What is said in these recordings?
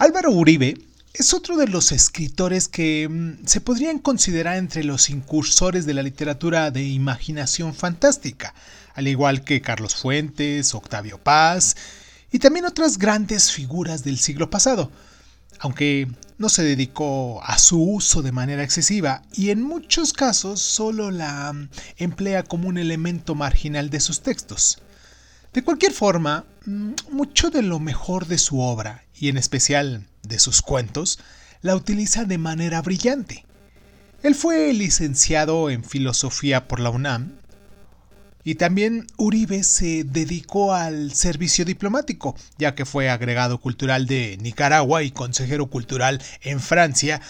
Álvaro Uribe es otro de los escritores que mm, se podrían considerar entre los incursores de la literatura de imaginación fantástica, al igual que Carlos Fuentes, Octavio Paz y también otras grandes figuras del siglo pasado, aunque no se dedicó a su uso de manera excesiva y en muchos casos solo la mm, emplea como un elemento marginal de sus textos. De cualquier forma, mm, mucho de lo mejor de su obra, y en especial de sus cuentos, la utiliza de manera brillante. Él fue licenciado en filosofía por la UNAM y también Uribe se dedicó al servicio diplomático, ya que fue agregado cultural de Nicaragua y consejero cultural en Francia,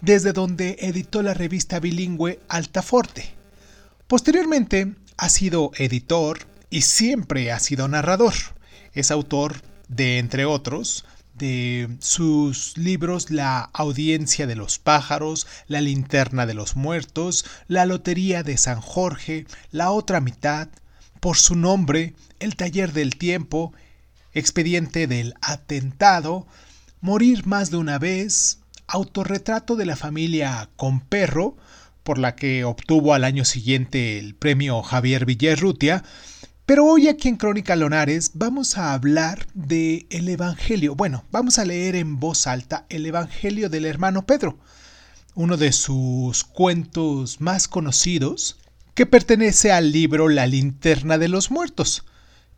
desde donde editó la revista bilingüe Altaforte. Posteriormente ha sido editor, y siempre ha sido narrador. Es autor de, entre otros, de sus libros La audiencia de los pájaros, La linterna de los muertos, La lotería de San Jorge, La otra mitad, Por su nombre, El taller del tiempo, Expediente del atentado, Morir más de una vez, Autorretrato de la familia con perro, por la que obtuvo al año siguiente el premio Javier Villarrutia, pero hoy aquí en Crónica Lonares vamos a hablar de el Evangelio. Bueno, vamos a leer en voz alta el Evangelio del hermano Pedro, uno de sus cuentos más conocidos, que pertenece al libro La linterna de los muertos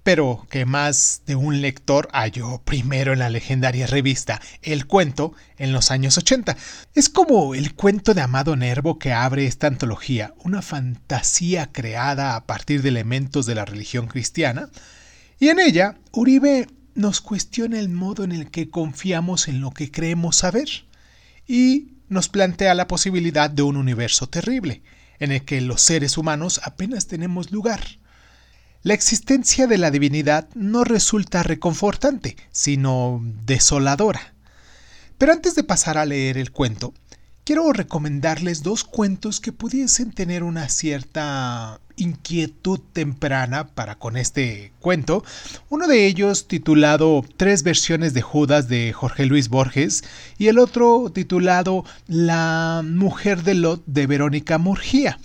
pero que más de un lector halló primero en la legendaria revista El Cuento en los años 80. Es como el cuento de Amado Nervo que abre esta antología, una fantasía creada a partir de elementos de la religión cristiana, y en ella Uribe nos cuestiona el modo en el que confiamos en lo que creemos saber y nos plantea la posibilidad de un universo terrible, en el que los seres humanos apenas tenemos lugar la existencia de la divinidad no resulta reconfortante, sino desoladora. Pero antes de pasar a leer el cuento, quiero recomendarles dos cuentos que pudiesen tener una cierta inquietud temprana para con este cuento. Uno de ellos titulado Tres versiones de Judas de Jorge Luis Borges y el otro titulado La mujer de Lot de Verónica Murgía.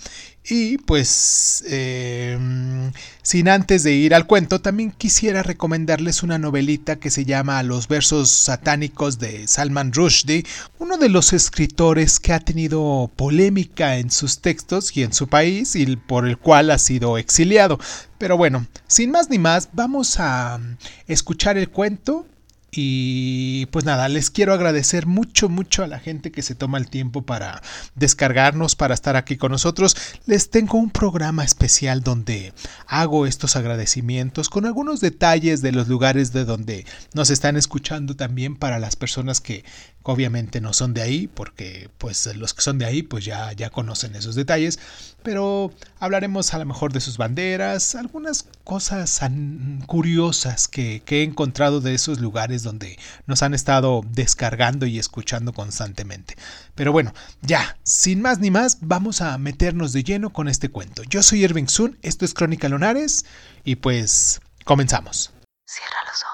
Y pues, em, sin antes de ir al cuento, también quisiera recomendarles una novelita que se llama Los versos satánicos de Salman Rushdie, uno de los escritores que ha tenido polémica en sus textos y en su país y por el cual ha sido exiliado. Pero bueno, sin más ni más, vamos a escuchar el cuento y pues nada, les quiero agradecer mucho, mucho a la gente que se toma el tiempo para descargarnos, para estar aquí con nosotros. Les tengo un programa especial donde hago estos agradecimientos con algunos detalles de los lugares de donde nos están escuchando también para las personas que obviamente no son de ahí, porque pues los que son de ahí pues ya, ya conocen esos detalles, pero hablaremos a lo mejor de sus banderas, algunas cosas curiosas que, que he encontrado de esos lugares donde nos han estado descargando y escuchando constantemente. Pero bueno, ya, sin más ni más, vamos a meternos de lleno con este cuento. Yo soy Irving Sun, esto es Crónica Lunares y pues comenzamos. Cierra los ojos.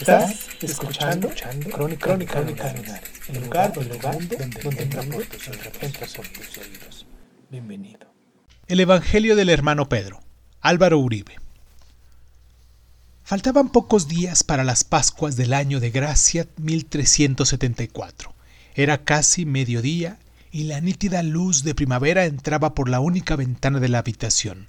Estás escuchando, Crónica, Crónica, el lugar, donde, donde, donde entramos por tus oídos. Bienvenido. El Evangelio del hermano Pedro, Álvaro Uribe. Faltaban pocos días para las Pascuas del año de gracia 1374. Era casi mediodía y la nítida luz de primavera entraba por la única ventana de la habitación.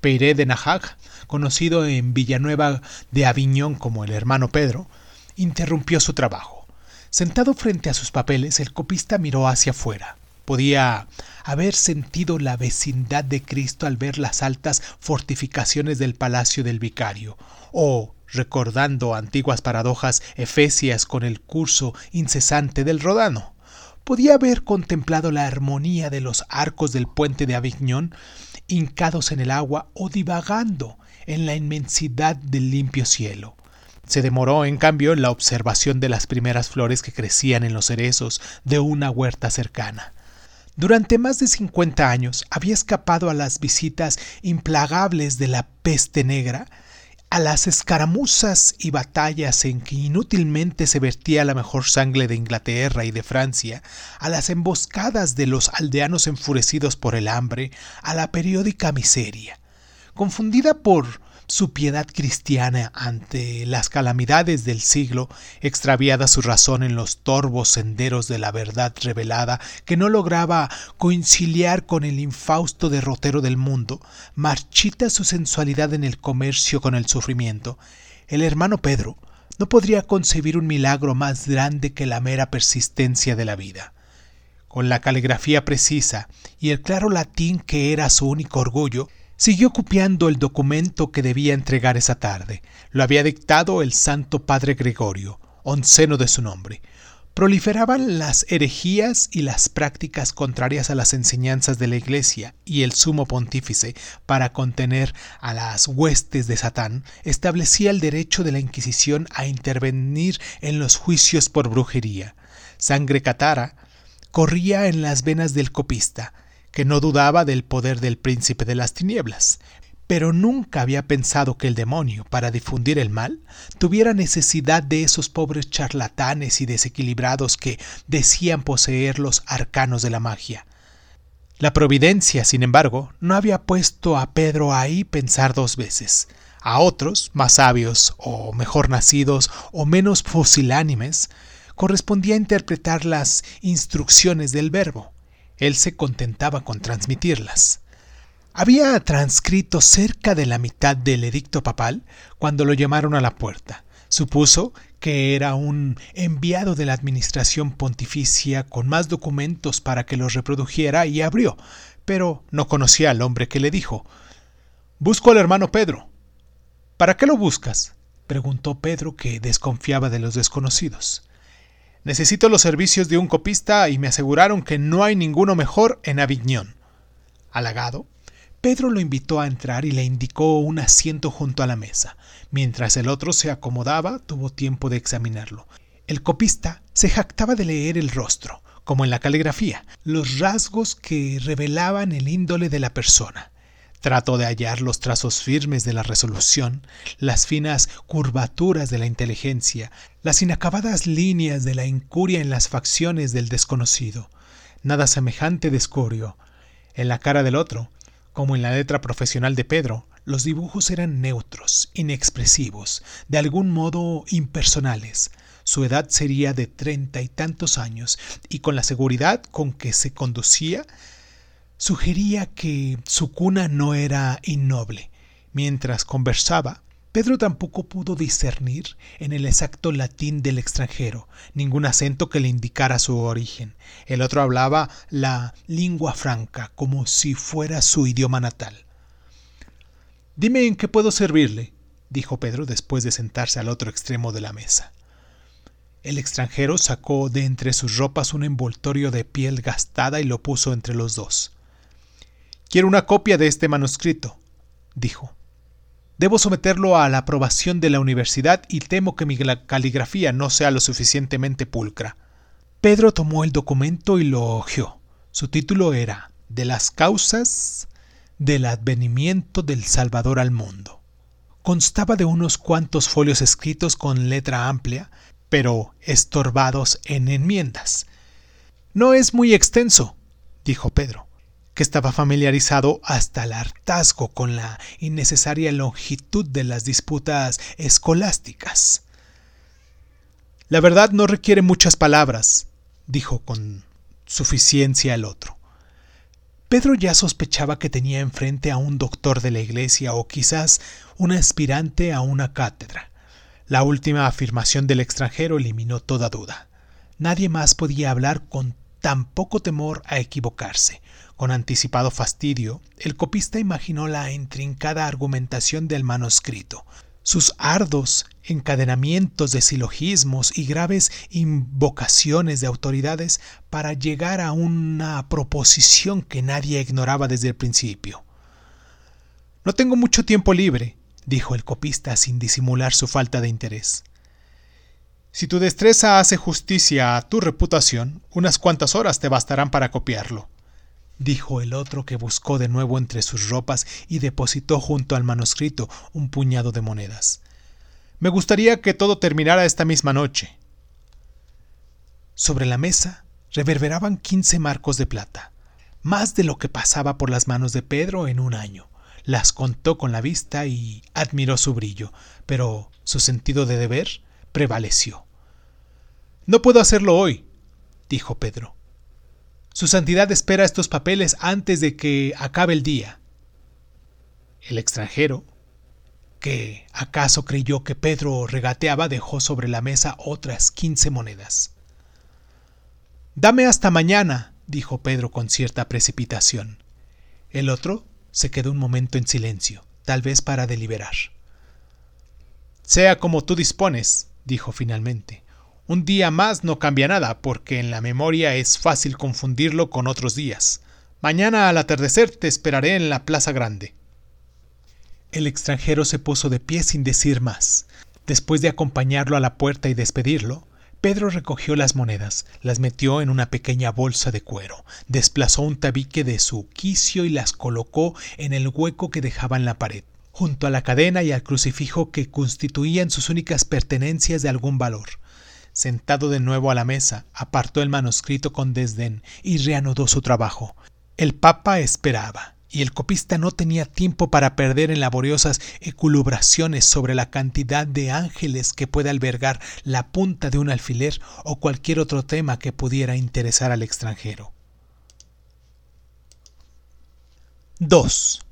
Peiré de Najag, conocido en Villanueva de Aviñón como el hermano Pedro, interrumpió su trabajo. Sentado frente a sus papeles, el copista miró hacia afuera. Podía haber sentido la vecindad de Cristo al ver las altas fortificaciones del palacio del vicario, o, recordando antiguas paradojas efesias con el curso incesante del Rodano, podía haber contemplado la armonía de los arcos del puente de Avignon hincados en el agua o divagando en la inmensidad del limpio cielo. Se demoró, en cambio, en la observación de las primeras flores que crecían en los cerezos de una huerta cercana. Durante más de cincuenta años había escapado a las visitas implagables de la peste negra, a las escaramuzas y batallas en que inútilmente se vertía la mejor sangre de Inglaterra y de Francia, a las emboscadas de los aldeanos enfurecidos por el hambre, a la periódica miseria. Confundida por su piedad cristiana ante las calamidades del siglo, extraviada su razón en los torvos senderos de la verdad revelada, que no lograba conciliar con el infausto derrotero del mundo, marchita su sensualidad en el comercio con el sufrimiento, el hermano Pedro no podría concebir un milagro más grande que la mera persistencia de la vida. Con la caligrafía precisa y el claro latín que era su único orgullo, Siguió copiando el documento que debía entregar esa tarde. Lo había dictado el Santo Padre Gregorio, onceno de su nombre. Proliferaban las herejías y las prácticas contrarias a las enseñanzas de la Iglesia, y el sumo pontífice, para contener a las huestes de Satán, establecía el derecho de la Inquisición a intervenir en los juicios por brujería. Sangre catara corría en las venas del copista, que no dudaba del poder del príncipe de las tinieblas, pero nunca había pensado que el demonio, para difundir el mal, tuviera necesidad de esos pobres charlatanes y desequilibrados que decían poseer los arcanos de la magia. La providencia, sin embargo, no había puesto a Pedro ahí pensar dos veces. A otros, más sabios, o mejor nacidos, o menos fusilánimes, correspondía interpretar las instrucciones del verbo. Él se contentaba con transmitirlas. Había transcrito cerca de la mitad del edicto papal cuando lo llamaron a la puerta. Supuso que era un enviado de la administración pontificia con más documentos para que los reprodujera y abrió, pero no conocía al hombre que le dijo Busco al hermano Pedro. ¿Para qué lo buscas? preguntó Pedro, que desconfiaba de los desconocidos. Necesito los servicios de un copista y me aseguraron que no hay ninguno mejor en Avignon. Halagado, Pedro lo invitó a entrar y le indicó un asiento junto a la mesa. Mientras el otro se acomodaba, tuvo tiempo de examinarlo. El copista se jactaba de leer el rostro, como en la caligrafía, los rasgos que revelaban el índole de la persona. Trato de hallar los trazos firmes de la resolución, las finas curvaturas de la inteligencia, las inacabadas líneas de la incuria en las facciones del desconocido. Nada semejante de escorio. En la cara del otro, como en la letra profesional de Pedro, los dibujos eran neutros, inexpresivos, de algún modo impersonales. Su edad sería de treinta y tantos años, y con la seguridad con que se conducía, sugería que su cuna no era innoble. Mientras conversaba, Pedro tampoco pudo discernir en el exacto latín del extranjero ningún acento que le indicara su origen. El otro hablaba la lengua franca como si fuera su idioma natal. Dime en qué puedo servirle, dijo Pedro después de sentarse al otro extremo de la mesa. El extranjero sacó de entre sus ropas un envoltorio de piel gastada y lo puso entre los dos. Quiero una copia de este manuscrito, dijo. Debo someterlo a la aprobación de la universidad y temo que mi caligrafía no sea lo suficientemente pulcra. Pedro tomó el documento y lo hojeó. Su título era De las causas del advenimiento del Salvador al mundo. Constaba de unos cuantos folios escritos con letra amplia, pero estorbados en enmiendas. No es muy extenso, dijo Pedro que estaba familiarizado hasta el hartazgo con la innecesaria longitud de las disputas escolásticas. La verdad no requiere muchas palabras, dijo con suficiencia el otro. Pedro ya sospechaba que tenía enfrente a un doctor de la iglesia o quizás un aspirante a una cátedra. La última afirmación del extranjero eliminó toda duda. Nadie más podía hablar con tan poco temor a equivocarse. Con anticipado fastidio, el copista imaginó la intrincada argumentación del manuscrito, sus ardos encadenamientos de silogismos y graves invocaciones de autoridades para llegar a una proposición que nadie ignoraba desde el principio. No tengo mucho tiempo libre, dijo el copista sin disimular su falta de interés. Si tu destreza hace justicia a tu reputación, unas cuantas horas te bastarán para copiarlo, dijo el otro que buscó de nuevo entre sus ropas y depositó junto al manuscrito un puñado de monedas. Me gustaría que todo terminara esta misma noche. Sobre la mesa reverberaban quince marcos de plata, más de lo que pasaba por las manos de Pedro en un año. Las contó con la vista y admiró su brillo, pero su sentido de deber prevaleció. No puedo hacerlo hoy, dijo Pedro. Su santidad espera estos papeles antes de que acabe el día. El extranjero, que acaso creyó que Pedro regateaba, dejó sobre la mesa otras quince monedas. Dame hasta mañana, dijo Pedro con cierta precipitación. El otro se quedó un momento en silencio, tal vez para deliberar. Sea como tú dispones, dijo finalmente. Un día más no cambia nada, porque en la memoria es fácil confundirlo con otros días. Mañana al atardecer te esperaré en la Plaza Grande. El extranjero se puso de pie sin decir más. Después de acompañarlo a la puerta y despedirlo, Pedro recogió las monedas, las metió en una pequeña bolsa de cuero, desplazó un tabique de su quicio y las colocó en el hueco que dejaba en la pared, junto a la cadena y al crucifijo que constituían sus únicas pertenencias de algún valor. Sentado de nuevo a la mesa, apartó el manuscrito con desdén y reanudó su trabajo. El Papa esperaba y el copista no tenía tiempo para perder en laboriosas eculubraciones sobre la cantidad de ángeles que puede albergar la punta de un alfiler o cualquier otro tema que pudiera interesar al extranjero. 2.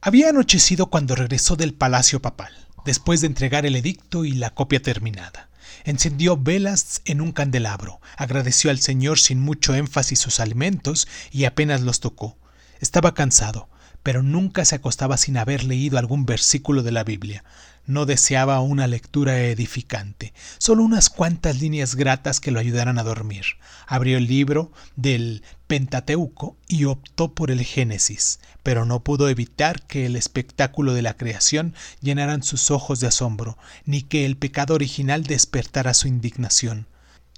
Había anochecido cuando regresó del palacio papal, después de entregar el edicto y la copia terminada. Encendió velas en un candelabro, agradeció al Señor sin mucho énfasis sus alimentos y apenas los tocó estaba cansado, pero nunca se acostaba sin haber leído algún versículo de la Biblia. No deseaba una lectura edificante, solo unas cuantas líneas gratas que lo ayudaran a dormir. Abrió el libro del Pentateuco y optó por el Génesis, pero no pudo evitar que el espectáculo de la creación llenaran sus ojos de asombro, ni que el pecado original despertara su indignación.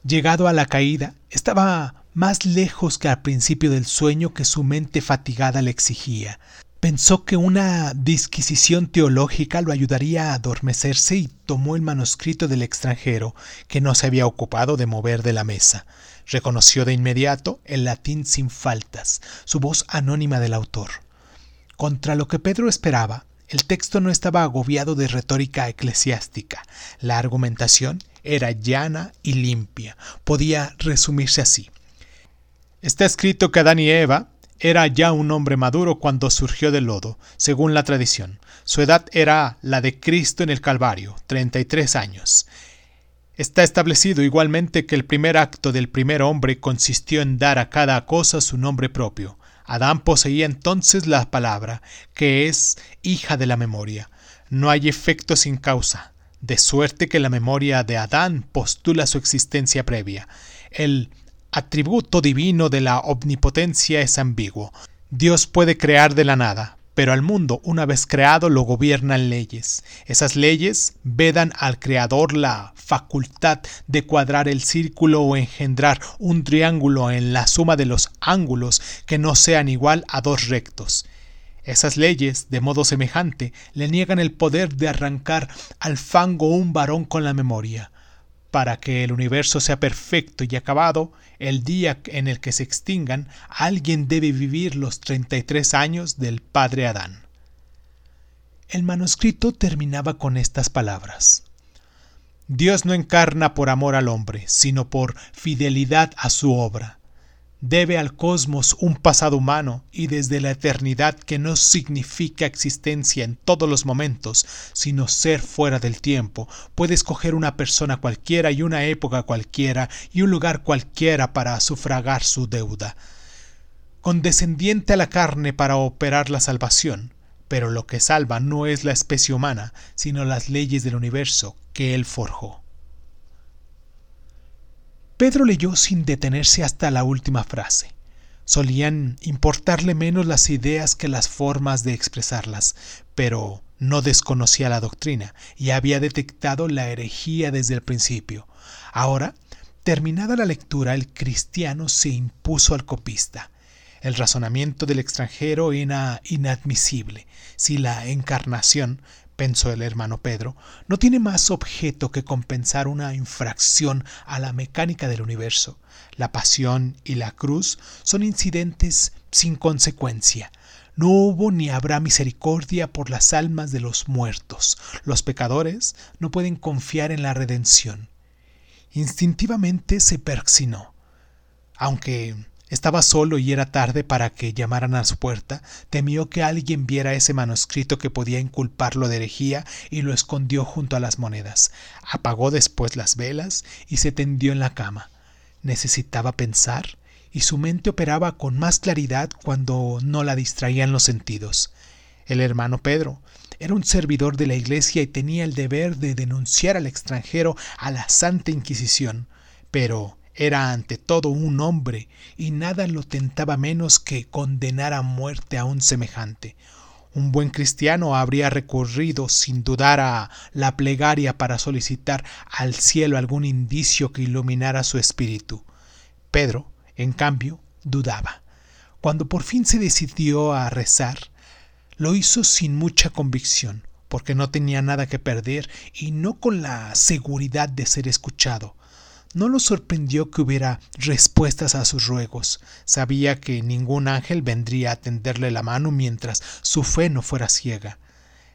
Llegado a la caída, estaba más lejos que al principio del sueño que su mente fatigada le exigía. Pensó que una disquisición teológica lo ayudaría a adormecerse y tomó el manuscrito del extranjero, que no se había ocupado de mover de la mesa. Reconoció de inmediato el latín sin faltas, su voz anónima del autor. Contra lo que Pedro esperaba, el texto no estaba agobiado de retórica eclesiástica. La argumentación era llana y limpia. Podía resumirse así. Está escrito que Adán y Eva era ya un hombre maduro cuando surgió del lodo, según la tradición. Su edad era la de Cristo en el Calvario, 33 años. Está establecido igualmente que el primer acto del primer hombre consistió en dar a cada cosa su nombre propio. Adán poseía entonces la palabra, que es hija de la memoria. No hay efecto sin causa, de suerte que la memoria de Adán postula su existencia previa. El atributo divino de la omnipotencia es ambiguo. Dios puede crear de la nada, pero al mundo, una vez creado, lo gobiernan leyes. Esas leyes vedan al Creador la facultad de cuadrar el círculo o engendrar un triángulo en la suma de los ángulos que no sean igual a dos rectos. Esas leyes, de modo semejante, le niegan el poder de arrancar al fango un varón con la memoria. Para que el universo sea perfecto y acabado, el día en el que se extingan, alguien debe vivir los 33 años del padre Adán. El manuscrito terminaba con estas palabras. Dios no encarna por amor al hombre, sino por fidelidad a su obra. Debe al cosmos un pasado humano y desde la eternidad que no significa existencia en todos los momentos, sino ser fuera del tiempo, puede escoger una persona cualquiera y una época cualquiera y un lugar cualquiera para sufragar su deuda. Condescendiente a la carne para operar la salvación, pero lo que salva no es la especie humana, sino las leyes del universo que él forjó. Pedro leyó sin detenerse hasta la última frase. Solían importarle menos las ideas que las formas de expresarlas, pero no desconocía la doctrina y había detectado la herejía desde el principio. Ahora, terminada la lectura, el cristiano se impuso al copista. El razonamiento del extranjero era inadmisible. Si la encarnación pensó el hermano Pedro, no tiene más objeto que compensar una infracción a la mecánica del universo. La pasión y la cruz son incidentes sin consecuencia. No hubo ni habrá misericordia por las almas de los muertos. Los pecadores no pueden confiar en la redención. Instintivamente se persinó. Aunque estaba solo y era tarde para que llamaran a su puerta. Temió que alguien viera ese manuscrito que podía inculparlo de herejía y lo escondió junto a las monedas. Apagó después las velas y se tendió en la cama. Necesitaba pensar y su mente operaba con más claridad cuando no la distraían los sentidos. El hermano Pedro era un servidor de la Iglesia y tenía el deber de denunciar al extranjero a la Santa Inquisición, pero era ante todo un hombre, y nada lo tentaba menos que condenar a muerte a un semejante. Un buen cristiano habría recurrido sin dudar a la plegaria para solicitar al cielo algún indicio que iluminara su espíritu. Pedro, en cambio, dudaba. Cuando por fin se decidió a rezar, lo hizo sin mucha convicción, porque no tenía nada que perder y no con la seguridad de ser escuchado. No lo sorprendió que hubiera respuestas a sus ruegos. Sabía que ningún ángel vendría a tenderle la mano mientras su fe no fuera ciega.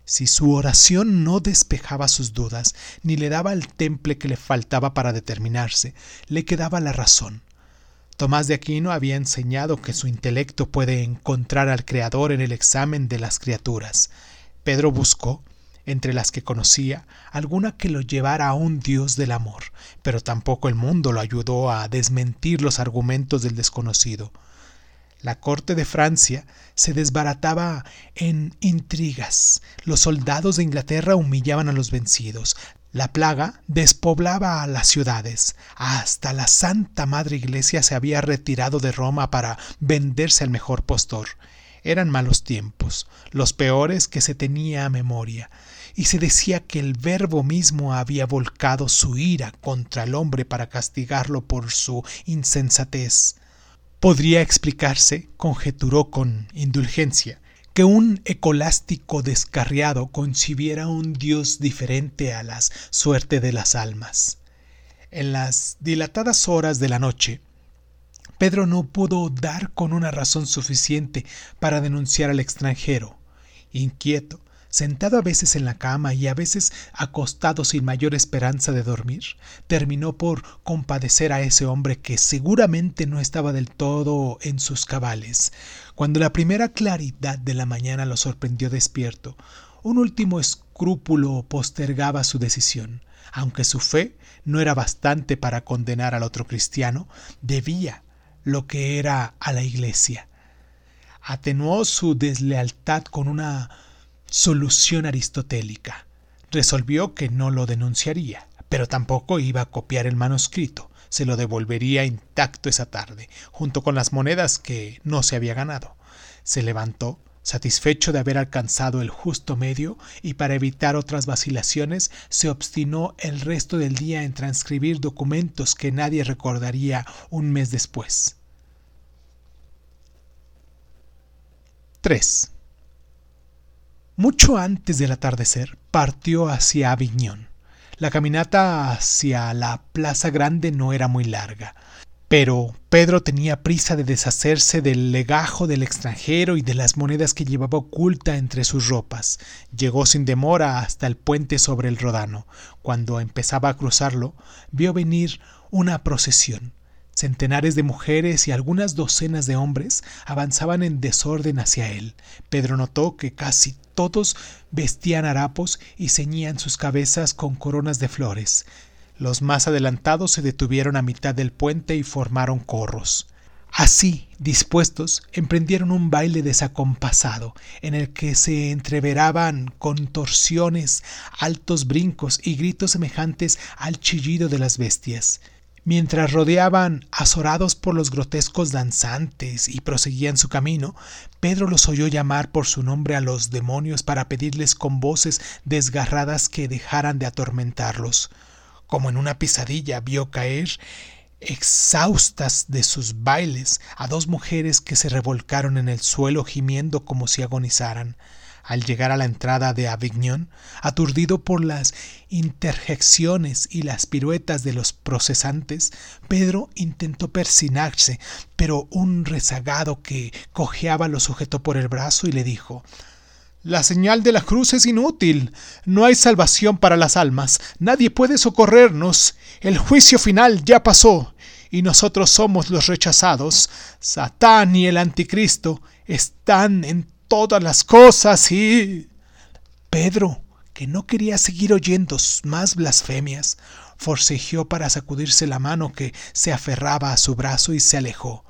Si su oración no despejaba sus dudas, ni le daba el temple que le faltaba para determinarse, le quedaba la razón. Tomás de Aquino había enseñado que su intelecto puede encontrar al Creador en el examen de las criaturas. Pedro buscó, entre las que conocía, alguna que lo llevara a un Dios del amor, pero tampoco el mundo lo ayudó a desmentir los argumentos del desconocido. La corte de Francia se desbarataba en intrigas, los soldados de Inglaterra humillaban a los vencidos, la plaga despoblaba a las ciudades, hasta la Santa Madre Iglesia se había retirado de Roma para venderse al mejor postor. Eran malos tiempos, los peores que se tenía a memoria, y se decía que el Verbo mismo había volcado su ira contra el hombre para castigarlo por su insensatez. Podría explicarse, conjeturó con indulgencia, que un ecolástico descarriado concibiera un Dios diferente a las suerte de las almas. En las dilatadas horas de la noche, Pedro no pudo dar con una razón suficiente para denunciar al extranjero. Inquieto, sentado a veces en la cama y a veces acostado sin mayor esperanza de dormir, terminó por compadecer a ese hombre que seguramente no estaba del todo en sus cabales. Cuando la primera claridad de la mañana lo sorprendió despierto, un último escrúpulo postergaba su decisión. Aunque su fe no era bastante para condenar al otro cristiano, debía lo que era a la iglesia. Atenuó su deslealtad con una solución aristotélica. Resolvió que no lo denunciaría, pero tampoco iba a copiar el manuscrito. Se lo devolvería intacto esa tarde, junto con las monedas que no se había ganado. Se levantó, satisfecho de haber alcanzado el justo medio, y para evitar otras vacilaciones, se obstinó el resto del día en transcribir documentos que nadie recordaría un mes después. 3. Mucho antes del atardecer partió hacia Aviñón. La caminata hacia la Plaza Grande no era muy larga, pero Pedro tenía prisa de deshacerse del legajo del extranjero y de las monedas que llevaba oculta entre sus ropas. Llegó sin demora hasta el puente sobre el Rodano. Cuando empezaba a cruzarlo, vio venir una procesión. Centenares de mujeres y algunas docenas de hombres avanzaban en desorden hacia él. Pedro notó que casi todos vestían harapos y ceñían sus cabezas con coronas de flores. Los más adelantados se detuvieron a mitad del puente y formaron corros. Así, dispuestos, emprendieron un baile desacompasado, en el que se entreveraban contorsiones, altos brincos y gritos semejantes al chillido de las bestias. Mientras rodeaban, azorados por los grotescos danzantes, y proseguían su camino, Pedro los oyó llamar por su nombre a los demonios para pedirles con voces desgarradas que dejaran de atormentarlos. Como en una pesadilla vio caer exhaustas de sus bailes a dos mujeres que se revolcaron en el suelo gimiendo como si agonizaran. Al llegar a la entrada de Avignon, aturdido por las interjecciones y las piruetas de los procesantes, Pedro intentó persinarse, pero un rezagado que cojeaba lo sujetó por el brazo y le dijo la señal de la cruz es inútil. No hay salvación para las almas. Nadie puede socorrernos. El juicio final ya pasó. Y nosotros somos los rechazados. Satán y el anticristo están en todas las cosas y... Pedro, que no quería seguir oyendo más blasfemias, forcejeó para sacudirse la mano que se aferraba a su brazo y se alejó.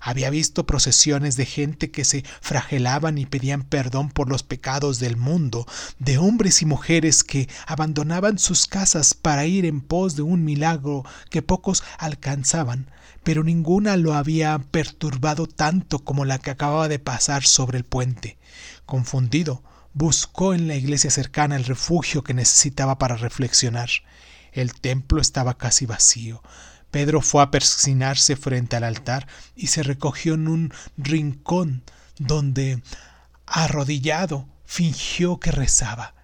Había visto procesiones de gente que se fragelaban y pedían perdón por los pecados del mundo, de hombres y mujeres que abandonaban sus casas para ir en pos de un milagro que pocos alcanzaban, pero ninguna lo había perturbado tanto como la que acababa de pasar sobre el puente. Confundido, buscó en la iglesia cercana el refugio que necesitaba para reflexionar. El templo estaba casi vacío. Pedro fue a persignarse frente al altar y se recogió en un rincón donde, arrodillado, fingió que rezaba.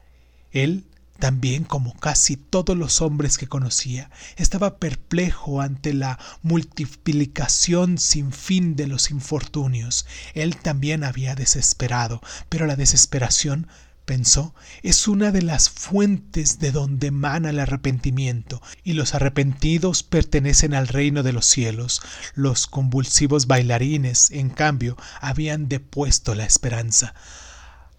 Él también, como casi todos los hombres que conocía, estaba perplejo ante la multiplicación sin fin de los infortunios. Él también había desesperado, pero la desesperación pensó, es una de las fuentes de donde emana el arrepentimiento, y los arrepentidos pertenecen al reino de los cielos. Los convulsivos bailarines, en cambio, habían depuesto la esperanza.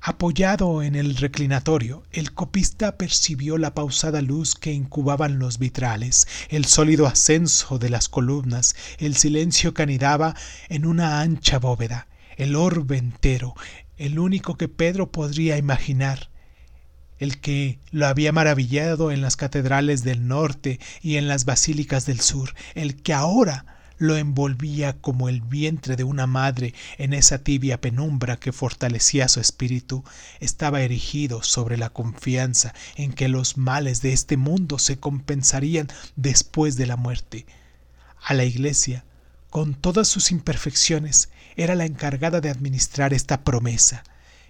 Apoyado en el reclinatorio, el copista percibió la pausada luz que incubaban los vitrales, el sólido ascenso de las columnas, el silencio que anidaba en una ancha bóveda, el orbe entero, el único que Pedro podría imaginar, el que lo había maravillado en las catedrales del norte y en las basílicas del sur, el que ahora lo envolvía como el vientre de una madre en esa tibia penumbra que fortalecía su espíritu, estaba erigido sobre la confianza en que los males de este mundo se compensarían después de la muerte. A la iglesia, con todas sus imperfecciones, era la encargada de administrar esta promesa.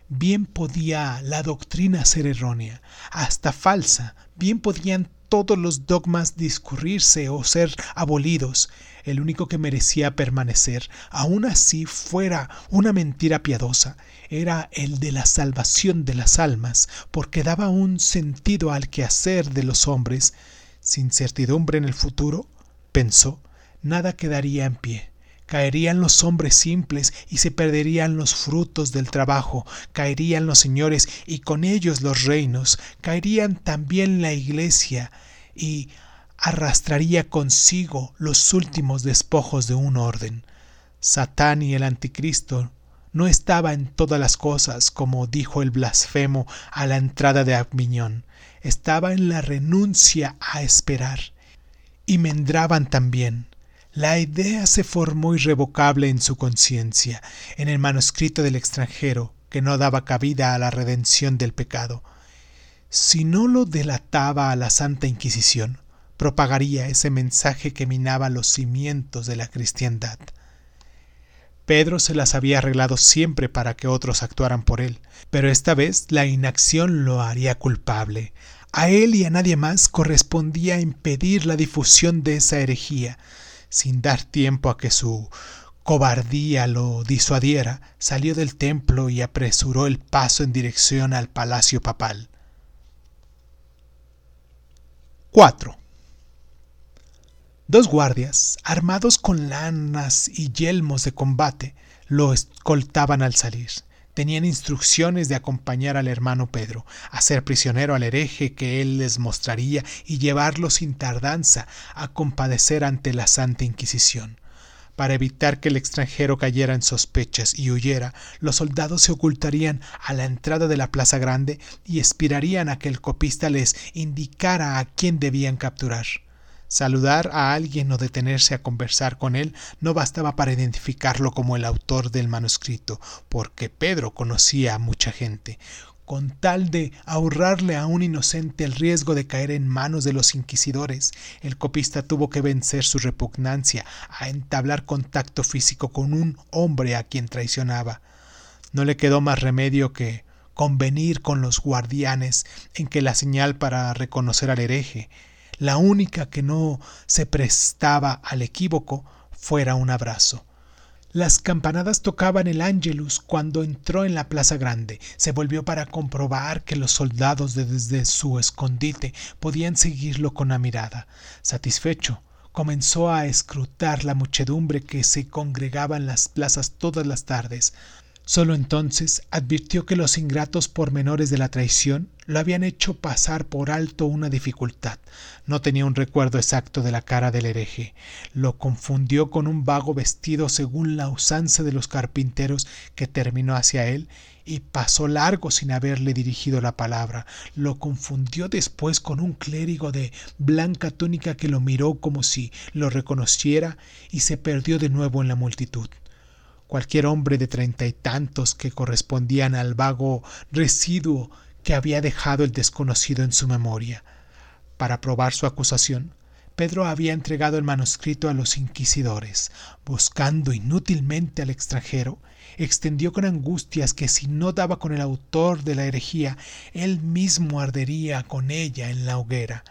Bien podía la doctrina ser errónea, hasta falsa, bien podían todos los dogmas discurrirse o ser abolidos, el único que merecía permanecer, aun así fuera una mentira piadosa, era el de la salvación de las almas, porque daba un sentido al quehacer de los hombres. Sin certidumbre en el futuro, pensó, nada quedaría en pie. Caerían los hombres simples y se perderían los frutos del trabajo, caerían los señores y con ellos los reinos, caerían también la iglesia y arrastraría consigo los últimos despojos de un orden. Satán y el anticristo no estaba en todas las cosas, como dijo el blasfemo a la entrada de Avignon, estaba en la renuncia a esperar. Y mendraban también la idea se formó irrevocable en su conciencia, en el manuscrito del extranjero, que no daba cabida a la redención del pecado. Si no lo delataba a la Santa Inquisición, propagaría ese mensaje que minaba los cimientos de la cristiandad. Pedro se las había arreglado siempre para que otros actuaran por él, pero esta vez la inacción lo haría culpable. A él y a nadie más correspondía impedir la difusión de esa herejía, sin dar tiempo a que su cobardía lo disuadiera, salió del templo y apresuró el paso en dirección al palacio papal. 4. Dos guardias, armados con lanas y yelmos de combate, lo escoltaban al salir. Tenían instrucciones de acompañar al hermano Pedro, hacer prisionero al hereje que él les mostraría y llevarlo sin tardanza a compadecer ante la Santa Inquisición. Para evitar que el extranjero cayera en sospechas y huyera, los soldados se ocultarían a la entrada de la plaza grande y esperarían a que el copista les indicara a quién debían capturar. Saludar a alguien o detenerse a conversar con él no bastaba para identificarlo como el autor del manuscrito, porque Pedro conocía a mucha gente con tal de ahorrarle a un inocente el riesgo de caer en manos de los inquisidores, el copista tuvo que vencer su repugnancia a entablar contacto físico con un hombre a quien traicionaba. No le quedó más remedio que convenir con los guardianes en que la señal para reconocer al hereje, la única que no se prestaba al equívoco, fuera un abrazo. Las campanadas tocaban el ángelus cuando entró en la plaza grande. Se volvió para comprobar que los soldados desde su escondite podían seguirlo con la mirada. Satisfecho, comenzó a escrutar la muchedumbre que se congregaba en las plazas todas las tardes. Solo entonces advirtió que los ingratos pormenores de la traición lo habían hecho pasar por alto una dificultad. No tenía un recuerdo exacto de la cara del hereje. Lo confundió con un vago vestido según la usanza de los carpinteros que terminó hacia él y pasó largo sin haberle dirigido la palabra. Lo confundió después con un clérigo de blanca túnica que lo miró como si lo reconociera y se perdió de nuevo en la multitud cualquier hombre de treinta y tantos que correspondían al vago residuo que había dejado el desconocido en su memoria. Para probar su acusación, Pedro había entregado el manuscrito a los inquisidores. Buscando inútilmente al extranjero, extendió con angustias que si no daba con el autor de la herejía, él mismo ardería con ella en la hoguera.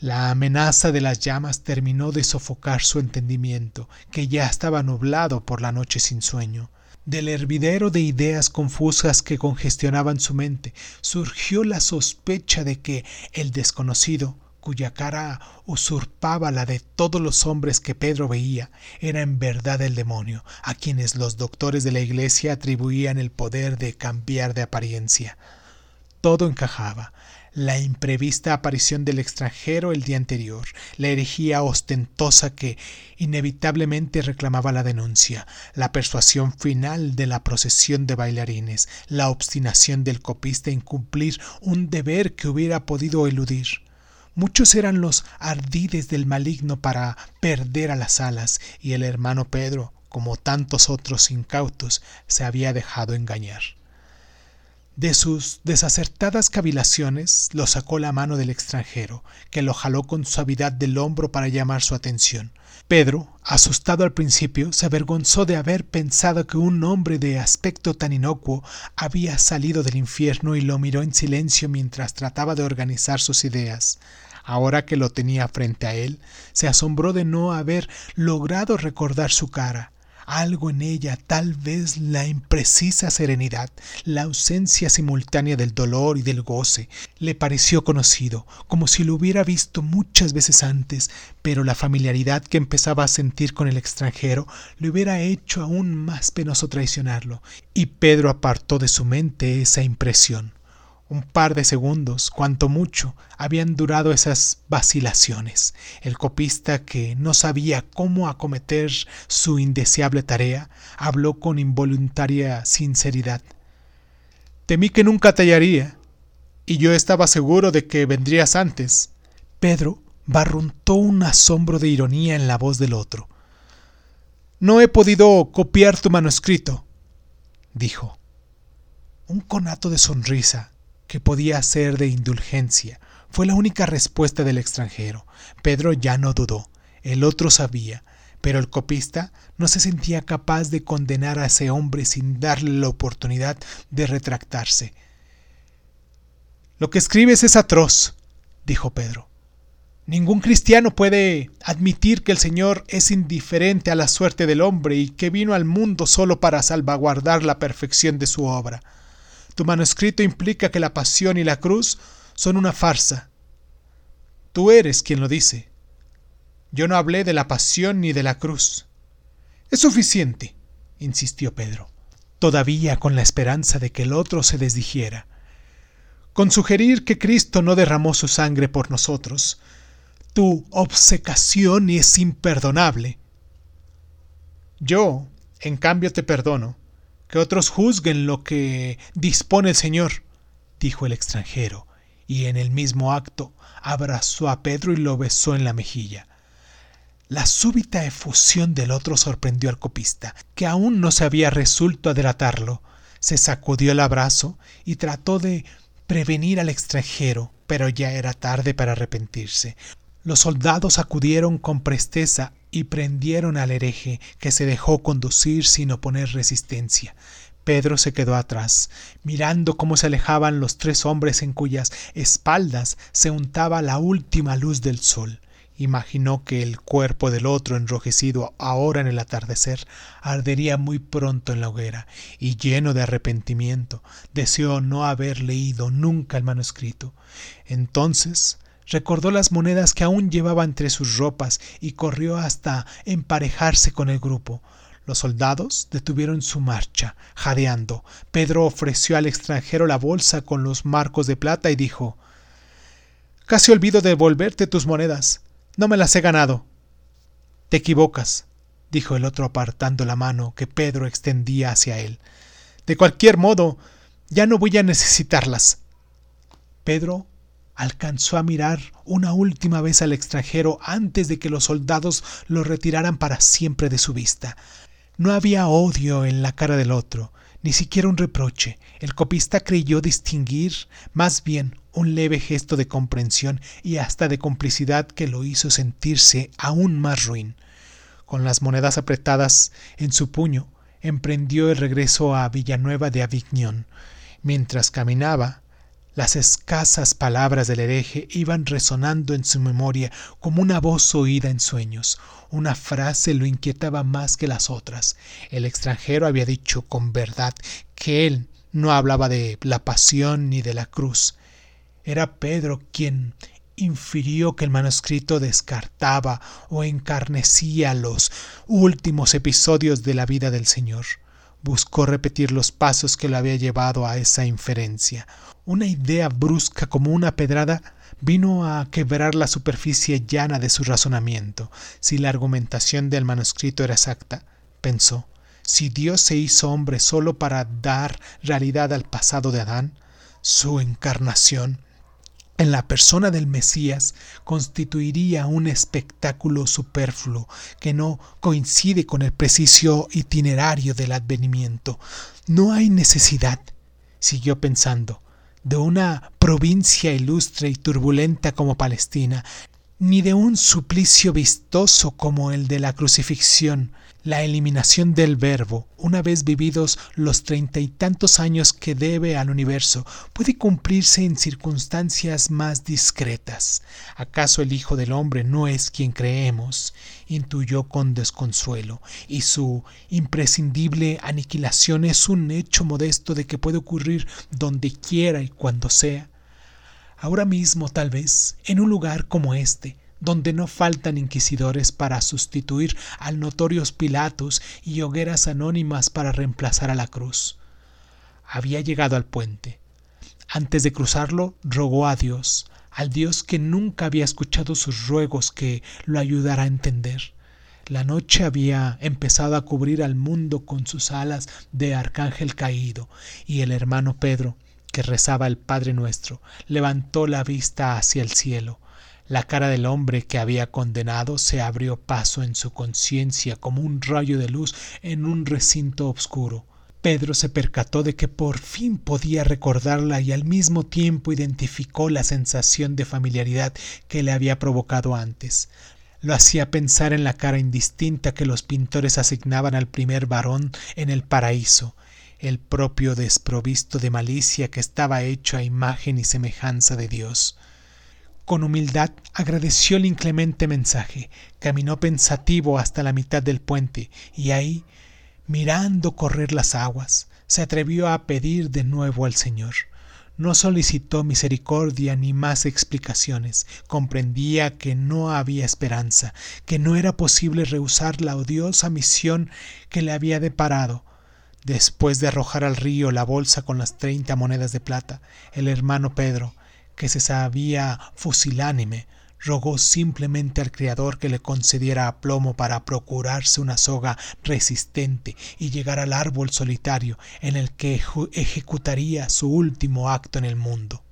La amenaza de las llamas terminó de sofocar su entendimiento, que ya estaba nublado por la noche sin sueño. Del hervidero de ideas confusas que congestionaban su mente, surgió la sospecha de que el desconocido, cuya cara usurpaba la de todos los hombres que Pedro veía, era en verdad el demonio, a quienes los doctores de la iglesia atribuían el poder de cambiar de apariencia. Todo encajaba la imprevista aparición del extranjero el día anterior, la herejía ostentosa que inevitablemente reclamaba la denuncia, la persuasión final de la procesión de bailarines, la obstinación del copista en cumplir un deber que hubiera podido eludir. Muchos eran los ardides del maligno para perder a las alas, y el hermano Pedro, como tantos otros incautos, se había dejado engañar. De sus desacertadas cavilaciones lo sacó la mano del extranjero, que lo jaló con suavidad del hombro para llamar su atención. Pedro, asustado al principio, se avergonzó de haber pensado que un hombre de aspecto tan inocuo había salido del infierno y lo miró en silencio mientras trataba de organizar sus ideas. Ahora que lo tenía frente a él, se asombró de no haber logrado recordar su cara algo en ella, tal vez la imprecisa serenidad, la ausencia simultánea del dolor y del goce, le pareció conocido, como si lo hubiera visto muchas veces antes, pero la familiaridad que empezaba a sentir con el extranjero le hubiera hecho aún más penoso traicionarlo, y Pedro apartó de su mente esa impresión. Un par de segundos, cuanto mucho, habían durado esas vacilaciones. El copista, que no sabía cómo acometer su indeseable tarea, habló con involuntaria sinceridad. Temí que nunca te hallaría, y yo estaba seguro de que vendrías antes. Pedro barruntó un asombro de ironía en la voz del otro. No he podido copiar tu manuscrito, dijo. Un conato de sonrisa que podía ser de indulgencia. Fue la única respuesta del extranjero. Pedro ya no dudó. El otro sabía, pero el copista no se sentía capaz de condenar a ese hombre sin darle la oportunidad de retractarse. Lo que escribes es atroz, dijo Pedro. Ningún cristiano puede admitir que el Señor es indiferente a la suerte del hombre y que vino al mundo solo para salvaguardar la perfección de su obra. Tu manuscrito implica que la pasión y la cruz son una farsa. Tú eres quien lo dice. Yo no hablé de la pasión ni de la cruz. Es suficiente, insistió Pedro, todavía con la esperanza de que el otro se desdijera. Con sugerir que Cristo no derramó su sangre por nosotros, tu obsecación es imperdonable. Yo, en cambio, te perdono. Que otros juzguen lo que dispone el Señor, dijo el extranjero, y en el mismo acto abrazó a Pedro y lo besó en la mejilla. La súbita efusión del otro sorprendió al copista, que aún no se había resuelto a delatarlo. Se sacudió el abrazo y trató de prevenir al extranjero, pero ya era tarde para arrepentirse. Los soldados acudieron con presteza y prendieron al hereje, que se dejó conducir sin oponer resistencia. Pedro se quedó atrás, mirando cómo se alejaban los tres hombres en cuyas espaldas se untaba la última luz del sol. Imaginó que el cuerpo del otro, enrojecido ahora en el atardecer, ardería muy pronto en la hoguera, y lleno de arrepentimiento, deseó no haber leído nunca el manuscrito. Entonces recordó las monedas que aún llevaba entre sus ropas y corrió hasta emparejarse con el grupo. Los soldados detuvieron su marcha, jadeando. Pedro ofreció al extranjero la bolsa con los marcos de plata y dijo Casi olvido devolverte tus monedas. No me las he ganado. Te equivocas, dijo el otro apartando la mano que Pedro extendía hacia él. De cualquier modo, ya no voy a necesitarlas. Pedro alcanzó a mirar una última vez al extranjero antes de que los soldados lo retiraran para siempre de su vista. No había odio en la cara del otro, ni siquiera un reproche. El copista creyó distinguir más bien un leve gesto de comprensión y hasta de complicidad que lo hizo sentirse aún más ruin. Con las monedas apretadas en su puño, emprendió el regreso a Villanueva de Avignon. Mientras caminaba, las escasas palabras del hereje iban resonando en su memoria como una voz oída en sueños. Una frase lo inquietaba más que las otras. El extranjero había dicho con verdad que él no hablaba de la pasión ni de la cruz. Era Pedro quien infirió que el manuscrito descartaba o encarnecía los últimos episodios de la vida del Señor. Buscó repetir los pasos que lo había llevado a esa inferencia. Una idea brusca como una pedrada vino a quebrar la superficie llana de su razonamiento. Si la argumentación del manuscrito era exacta, pensó, si Dios se hizo hombre solo para dar realidad al pasado de Adán, su encarnación en la persona del Mesías constituiría un espectáculo superfluo que no coincide con el preciso itinerario del advenimiento. No hay necesidad, siguió pensando, de una provincia ilustre y turbulenta como Palestina, ni de un suplicio vistoso como el de la crucifixión, la eliminación del verbo, una vez vividos los treinta y tantos años que debe al universo, puede cumplirse en circunstancias más discretas. ¿Acaso el Hijo del Hombre no es quien creemos? intuyó con desconsuelo, y su imprescindible aniquilación es un hecho modesto de que puede ocurrir donde quiera y cuando sea. Ahora mismo, tal vez, en un lugar como este, donde no faltan inquisidores para sustituir al notorios Pilatos y hogueras anónimas para reemplazar a la cruz. Había llegado al puente. Antes de cruzarlo, rogó a Dios, al Dios que nunca había escuchado sus ruegos que lo ayudara a entender. La noche había empezado a cubrir al mundo con sus alas de arcángel caído, y el hermano Pedro, que rezaba el Padre nuestro, levantó la vista hacia el cielo. La cara del hombre que había condenado se abrió paso en su conciencia como un rayo de luz en un recinto oscuro. Pedro se percató de que por fin podía recordarla y al mismo tiempo identificó la sensación de familiaridad que le había provocado antes. Lo hacía pensar en la cara indistinta que los pintores asignaban al primer varón en el paraíso, el propio desprovisto de malicia que estaba hecho a imagen y semejanza de Dios. Con humildad agradeció el inclemente mensaje, caminó pensativo hasta la mitad del puente y ahí, mirando correr las aguas, se atrevió a pedir de nuevo al Señor. No solicitó misericordia ni más explicaciones. Comprendía que no había esperanza, que no era posible rehusar la odiosa misión que le había deparado. Después de arrojar al río la bolsa con las treinta monedas de plata, el hermano Pedro, que se sabía fusilánime, rogó simplemente al Criador que le concediera aplomo para procurarse una soga resistente y llegar al árbol solitario en el que ejecutaría su último acto en el mundo.